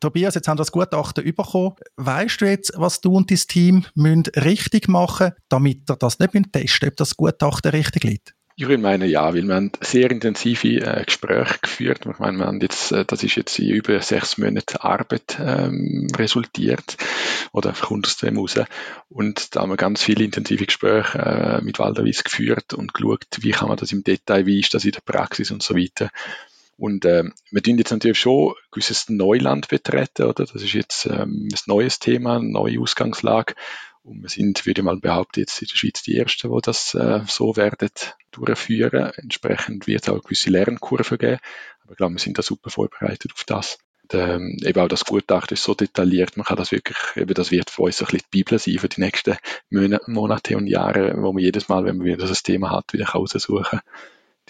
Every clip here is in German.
Tobias, jetzt haben wir das Gutachten bekommen. Weißt du jetzt, was du und dein Team müssen richtig machen damit ihr das nicht testen müsst, ob das Gutachten richtig liegt? Ich würde meinen, ja, weil wir haben sehr intensive äh, Gespräche geführt. Ich meine, wir haben jetzt, äh, das ist jetzt in über sechs Monaten Arbeit ähm, resultiert oder kommt aus dem raus. Und da haben wir ganz viele intensive Gespräche äh, mit Walderwies geführt und geschaut, wie kann man das im Detail, wie ist das in der Praxis und so weiter. Und äh, wir tun jetzt natürlich schon gewisses Neuland betreten, oder? Das ist jetzt ähm, ein neues Thema, eine neue Ausgangslage. Und wir sind, würde ich mal behaupten, jetzt in der Schweiz die Ersten, die das äh, so werden durchführen. Entsprechend wird es auch gewisse Lernkurven geben. Aber ich glaube, wir sind da super vorbereitet auf das. Und, ähm, eben auch das Gutachten ist so detailliert, man kann das wirklich, eben das wird für uns ein bisschen die Bibel sein für die nächsten Monate und Jahre, wo man jedes Mal, wenn man wieder das Thema hat, wieder raussuchen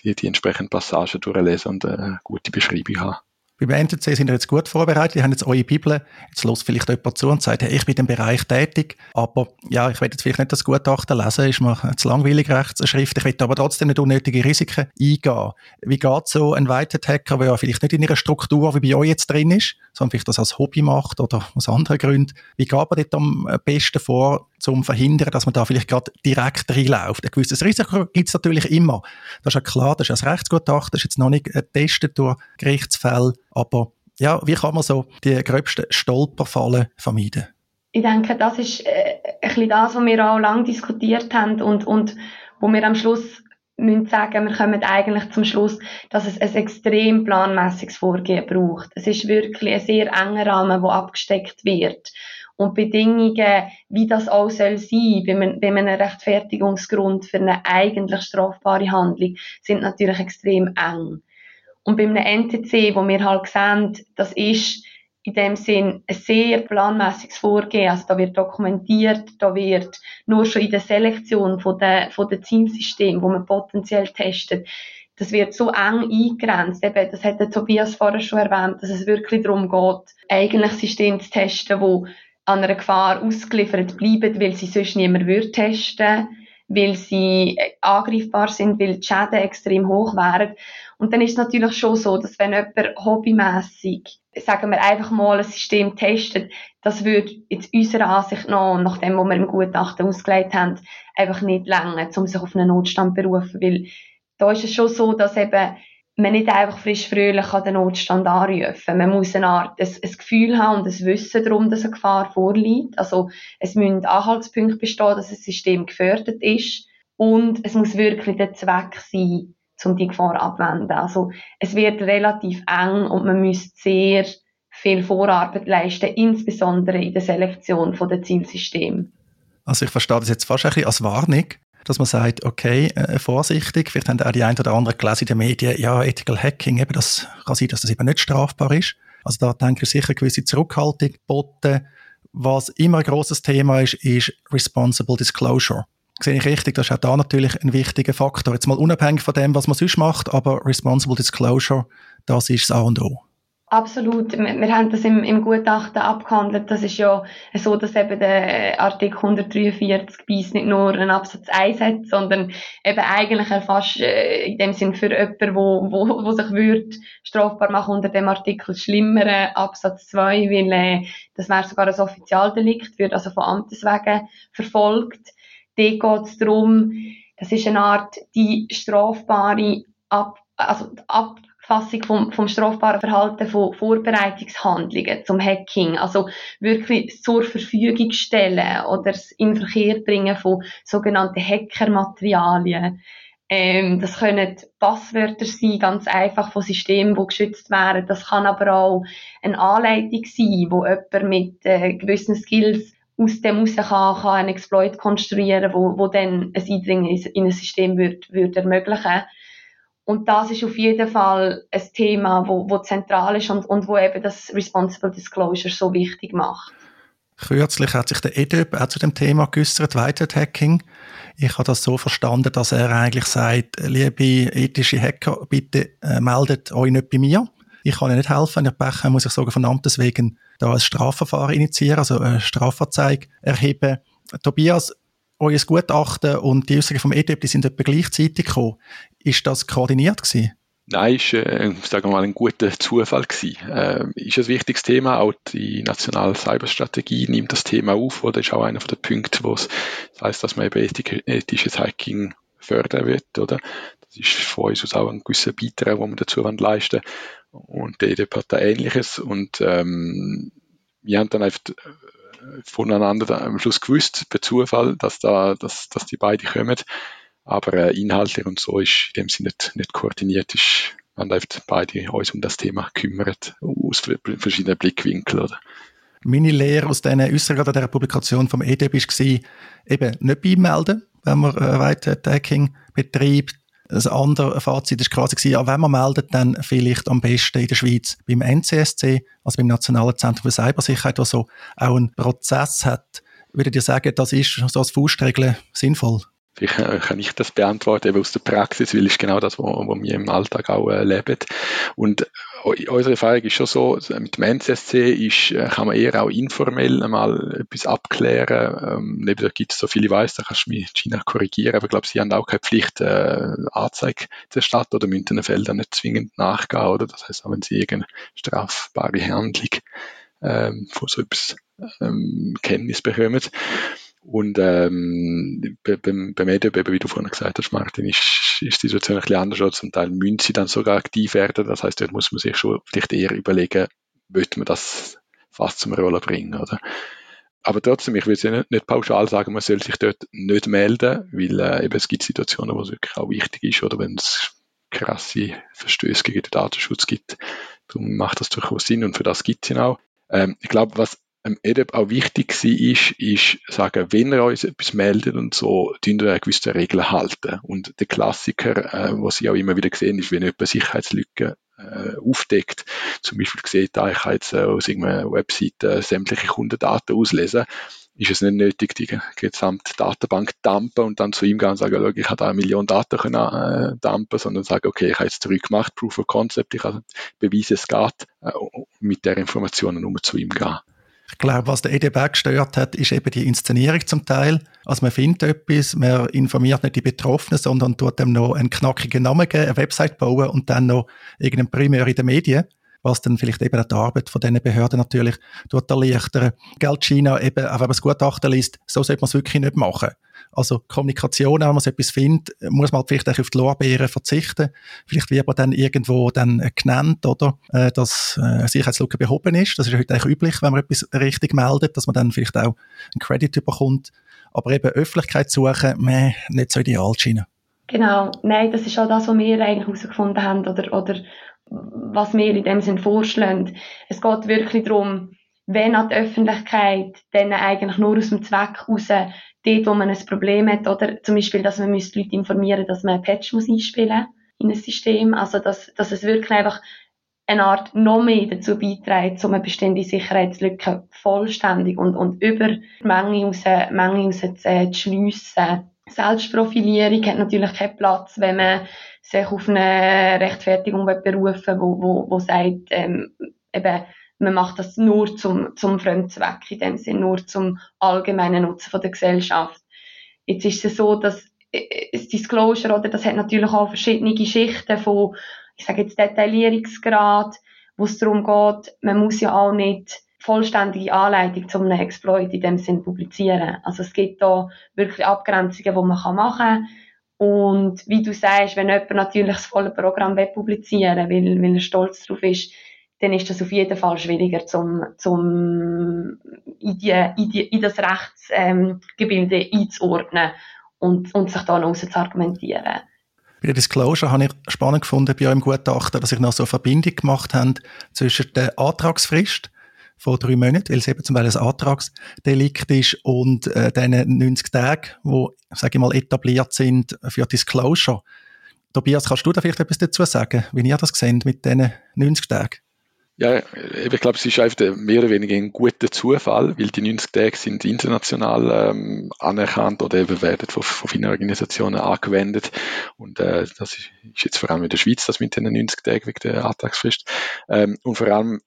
die, die entsprechenden Passagen durchlesen und eine gute Beschreibung haben. Beim NTC sind ihr jetzt gut vorbereitet, ihr habt jetzt eure Bibel, jetzt los vielleicht jemand zu und sagt, hey, ich bin im Bereich tätig, aber ja, ich will jetzt vielleicht nicht das Gutachten lesen, ist mir zu langweilig Rechtsschrift, ich will aber trotzdem nicht unnötige Risiken eingehen. Wie geht so ein Whitehead Hacker, der ja vielleicht nicht in ihrer Struktur wie bei euch jetzt drin ist, sondern vielleicht das als Hobby macht oder aus anderen Gründen, wie geht man dort am besten vor, zum verhindern, dass man da vielleicht gerade direkt reinläuft. Ein gewisses Risiko gibt es natürlich immer. Das ist ja klar, das ist ein Rechtsgutachten, das ist jetzt noch nicht getestet durch Gerichtsfälle, aber ja, wie kann man so die gröbsten Stolperfallen vermeiden? Ich denke, das ist äh, ein bisschen das, was wir auch lange diskutiert haben und, und wo wir am Schluss müssen sagen, wir kommen eigentlich zum Schluss, dass es ein extrem planmäßiges Vorgehen braucht. Es ist wirklich ein sehr enger Rahmen, der abgesteckt wird und Bedingungen, wie das auch soll sein, bei einem, bei einem Rechtfertigungsgrund für eine eigentlich strafbare Handlung, sind natürlich extrem eng. Und bei einem NTC, wo wir halt sehen, das ist in dem Sinn ein sehr planmäßiges Vorgehen. Also da wird dokumentiert, da wird nur schon in der Selektion von der, von der Zielsystem, wo man potenziell testet, das wird so eng eingegrenzt. Eben, das hat der Tobias vorher schon erwähnt, dass es wirklich darum geht, eigentlich Systeme zu testen, wo an einer Gefahr ausgeliefert bleiben, weil sie sonst niemand würde testen, weil sie äh, angreifbar sind, weil die Schäden extrem hoch wären. Und dann ist es natürlich schon so, dass wenn jemand hobbymässig, sagen wir einfach mal, ein System testet, das würde jetzt unserer Ansicht nach, nach dem, was wir im Gutachten ausgelegt haben, einfach nicht länger, um sich auf einen Notstand zu berufen, weil da ist es schon so, dass eben man nicht einfach frisch fröhlich an den Notstand anrufen. Man muss eine Art, ein, ein Gefühl haben und ein Wissen darum, dass eine Gefahr vorliegt. Also, es müssen Anhaltspunkte bestehen, dass das System gefördert ist. Und es muss wirklich der Zweck sein, um die Gefahr abzuwenden. Also, es wird relativ eng und man muss sehr viel Vorarbeit leisten, insbesondere in der Selektion der Zielsysteme. Also ich verstehe das jetzt fast ein bisschen als Warnung, dass man sagt, okay, äh, vorsichtig, vielleicht haben auch die einen oder anderen gelesen in den Medien, ja, Ethical Hacking, eben das kann sein, dass das eben nicht strafbar ist. Also da denke ich sicher gewisse Zurückhaltung geboten. Was immer ein grosses Thema ist, ist Responsible Disclosure. Sehe ich richtig, das ist auch da natürlich ein wichtiger Faktor. Jetzt mal unabhängig von dem, was man sonst macht, aber Responsible Disclosure, das ist das A und O. Absolut. Wir, haben das im, im Gutachten abgehandelt. Das ist ja so, dass eben der Artikel 143 bis nicht nur einen Absatz 1 hat, sondern eben eigentlich fast äh, in dem Sinn für jemanden, wo, wo, wo sich würde strafbar machen unter dem Artikel schlimmeren Absatz 2, weil äh, das wäre sogar ein Offizialdelikt, wird also von Amtes wegen verfolgt. Dort geht es darum, das ist eine Art die strafbare Ab, also Ab Fassung vom, vom strafbaren Verhalten von Vorbereitungshandlungen zum Hacking. Also wirklich zur Verfügung stellen oder in Verkehr bringen von sogenannten Hackermaterialien. Ähm, das können Passwörter sein, ganz einfach von Systemen, die geschützt werden. Das kann aber auch eine Anleitung sein, wo jemand mit äh, gewissen Skills aus dem heraus kann, kann einen Exploit konstruieren, wo, wo dann ein Eindringen in ein System würde, würde ermöglichen und das ist auf jeden Fall ein Thema, wo, wo zentral ist und, und wo eben das Responsible Disclosure so wichtig macht. Kürzlich hat sich der EDUB auch zu dem Thema geäußert, Whitehead Hacking. Ich habe das so verstanden, dass er eigentlich sagt, liebe ethische Hacker, bitte äh, meldet euch nicht bei mir. Ich kann euch nicht helfen. Wenn ihr Pech muss ich sagen, von Amtes wegen da ein Strafverfahren initiieren, also eine Strafanzeige erheben. Tobias, euer Gutachten und die Äußerungen vom EDUB, die sind etwa gleichzeitig gekommen. Ist das koordiniert gewesen? Nein, ist, äh, sagen wir mal, ein guter Zufall gewesen. Äh, ist ein wichtiges Thema. Auch die nationale Cyberstrategie nimmt das Thema auf, oder ist auch einer der Punkte, wo es das heißt, dass man eben ethisches Hacking fördern wird, oder? Das ist von uns aus auch ein gewisser Beitrag, den wir dazu leisten Und der EDP hat da Ähnliches. Und ähm, wir haben dann einfach voneinander am Schluss gewusst, per Zufall, dass da, dass, dass die beiden kommen. Aber äh, inhaltlich und so ist in dem Sinne nicht, nicht koordiniert. Ist, man einfach beide uns um das Thema kümmert, aus verschiedenen Blickwinkeln. Oder? Meine Lehre aus diesen Äußerungen der Publikation vom EDB war, eben nicht beimelden, wenn man äh, White betreibt. Das andere Fazit war quasi, ja, wenn man meldet, dann vielleicht am besten in der Schweiz beim NCSC, also beim Nationalen Zentrum für Cybersicherheit, was so auch einen Prozess hat. Würdet ihr sagen, das ist so als Faustregel sinnvoll? Äh, kann ich das beantworten, eben aus der Praxis, weil es genau das, was wir im Alltag auch äh, leben. Und äh, unsere Erfahrung ist schon so, mit dem NCSC ist, äh, kann man eher auch informell einmal etwas abklären. Ähm, neben da gibt es, so viele ich da kannst du mich China korrigieren, aber ich glaube, sie haben auch keine Pflicht, äh, Anzeige zu erstatten oder müssen den Feldern nicht zwingend nachgehen, oder? Das heißt, wenn sie irgendeine strafbare Handlung ähm, von so etwas ähm, Kenntnis bekommen, und ähm, beim, beim EDB, wie du vorhin gesagt hast, Martin, ist, ist die Situation ein bisschen anders. Zum Teil müssen sie dann sogar aktiv werden. Das heißt, dort muss man sich schon vielleicht eher überlegen, möchte man das fast zum Rollen bringen, oder? Aber trotzdem, ich würde ja nicht, nicht, pauschal sagen, man soll sich dort nicht melden, weil äh, eben es gibt Situationen, wo es wirklich auch wichtig ist, oder wenn es krasse Verstöße gegen den Datenschutz gibt. Darum macht das durchaus Sinn und für das gibt es ihn auch. Ähm, ich glaube, was ähm, auch wichtig war, ist, ist sagen, wenn er uns etwas meldet und so, tun wir eine gewisse Regeln halten. Und der Klassiker, äh, was Sie auch immer wieder sehen, ist, wenn jemand Sicherheitslücken äh, aufdeckt, zum Beispiel sieht, ah, ich kann jetzt äh, aus irgendeiner Webseite sämtliche Kundendaten auslesen, ist es nicht nötig, die gesamte Datenbank dumpen und dann zu ihm gehen und sagen, schau, ich habe da eine Million Daten können, äh, dumpen, sondern sagen, okay, ich habe jetzt zurückgemacht, Proof of Concept, ich habe bewiesen, es geht, äh, mit der Informationen nur zu ihm gehen. Ich glaube, was der EDB gestört hat, ist eben die Inszenierung zum Teil. Also man findet etwas, man informiert nicht die Betroffenen, sondern tut dem noch einen knackigen Namen geben, eine Website bauen und dann noch irgendeinen Primär in den Medien was dann vielleicht eben auch die Arbeit von diesen Behörden natürlich erleichtern. Geld China eben, auch wenn man es Gutachten liest, so sollte man es wirklich nicht machen. Also Kommunikation, wenn man etwas findet, muss man halt vielleicht auch auf die Lorbeeren verzichten. Vielleicht wird man dann irgendwo dann genannt, oder, äh, dass äh, Sicherheitslücke behoben ist. Das ist heute eigentlich üblich, wenn man etwas richtig meldet, dass man dann vielleicht auch einen Credit bekommt. Aber eben Öffentlichkeit suchen, meh, nicht so ideal China. Genau, nein, das ist auch das, was wir eigentlich herausgefunden haben oder, oder was wir in dem Sinn vorschlagen. Es geht wirklich darum, wenn an die Öffentlichkeit dann eigentlich nur aus dem Zweck heraus, dort, wo man ein Problem hat, oder zum Beispiel, dass man die Leute informieren dass man ein Patch muss einspielen in ein System, also dass, dass es wirklich einfach eine Art noch mehr dazu beiträgt, um eine bestehende Sicherheitslücke vollständig und, und über Menge raus, Menge raus zu, äh, zu schliessen. Selbstprofilierung hat natürlich keinen Platz, wenn man sich auf eine Rechtfertigung berufen wo, wo, wo sagt, ähm, eben, man macht das nur zum, zum Fremdzweck, in dem Sinne nur zum allgemeinen Nutzen von der Gesellschaft. Jetzt ist es so, dass äh, das Disclosure, oder, das hat natürlich auch verschiedene Schichten von, ich sage jetzt Detaillierungsgrad, wo es darum geht, man muss ja auch nicht vollständige Anleitung zu einem Exploit in dem Sinn publizieren. Also es gibt da wirklich Abgrenzungen, die man machen kann und wie du sagst, wenn jemand natürlich das volle Programm will publizieren will, weil er stolz darauf ist, dann ist das auf jeden Fall schwieriger zum, zum in, die, in, die, in das Rechtsgebilde ähm, einzuordnen und, und sich da noch zu argumentieren. Bei der Disclosure habe ich spannend gefunden bei eurem Gutachten, dass ich noch so eine Verbindung gemacht habe zwischen der Antragsfrist von drei Monaten, weil es eben zum Beispiel ein Antragsdelikt ist und äh, diesen 90 Tagen, die, sage ich mal, etabliert sind für Disclosure. Tobias, kannst du da vielleicht etwas dazu sagen, wie ihr das seht mit diesen 90 Tagen? Ja, ich glaube, es ist einfach mehr oder weniger ein guter Zufall, weil die 90 Tage sind international ähm, anerkannt oder eben werden von, von vielen Organisationen angewendet. Und äh, das ist jetzt vor allem in der Schweiz, das mit den 90 Tagen wegen der Antragsfrist. Ähm, und vor allem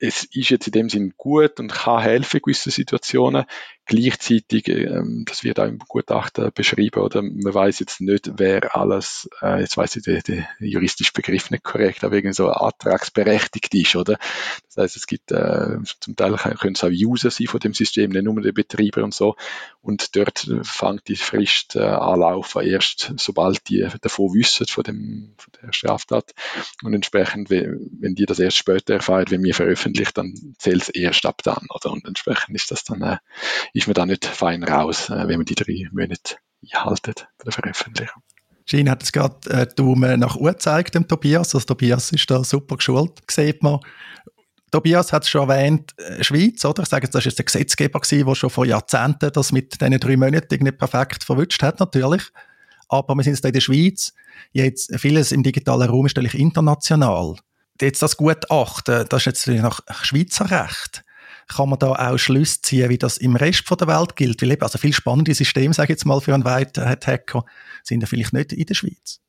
es ist jetzt in dem Sinn gut und kann helfen in gewissen Situationen. Gleichzeitig, ähm, das wird auch im Gutachten beschrieben, oder man weiß jetzt nicht, wer alles, äh, jetzt weiß ich den, den juristischen Begriff nicht korrekt, aber irgendwie so antragsberechtigt ist, oder? Das heißt, es gibt äh, zum Teil können es auch User sein von dem System, nicht nur der Betreiber und so. Und dort fängt die Frist äh, anlaufen erst, sobald die davon wissen von dem von der Straftat. Und entsprechend, wenn die das erst später erfahren, wenn wir veröffentlichen, dann zählt es erst ab dann, oder? Und entsprechend ist das dann äh, ist man da nicht fein raus, äh, wenn man die drei Monate einhaltet bei der Veröffentlichung. Jean hat es gerade äh, Daumen nach Uhr gezeigt, dem Tobias. Also Tobias ist da super geschult, sieht man. Tobias hat es schon erwähnt, äh, Schweiz, oder? Ich sage jetzt, das war der Gesetzgeber, der schon vor Jahrzehnten das mit diesen drei Monaten nicht perfekt verwünscht hat, natürlich. Aber wir sind jetzt in der Schweiz. Jetzt, vieles im digitalen Raum ist natürlich international. Jetzt das Gutachten, das ist jetzt nach Schweizer Recht kann man da auch Schlüsse ziehen, wie das im Rest der Welt gilt? Weil eben, also viel spannende Systeme, sage ich jetzt mal, für einen White Hat Hacker sind ja vielleicht nicht in der Schweiz.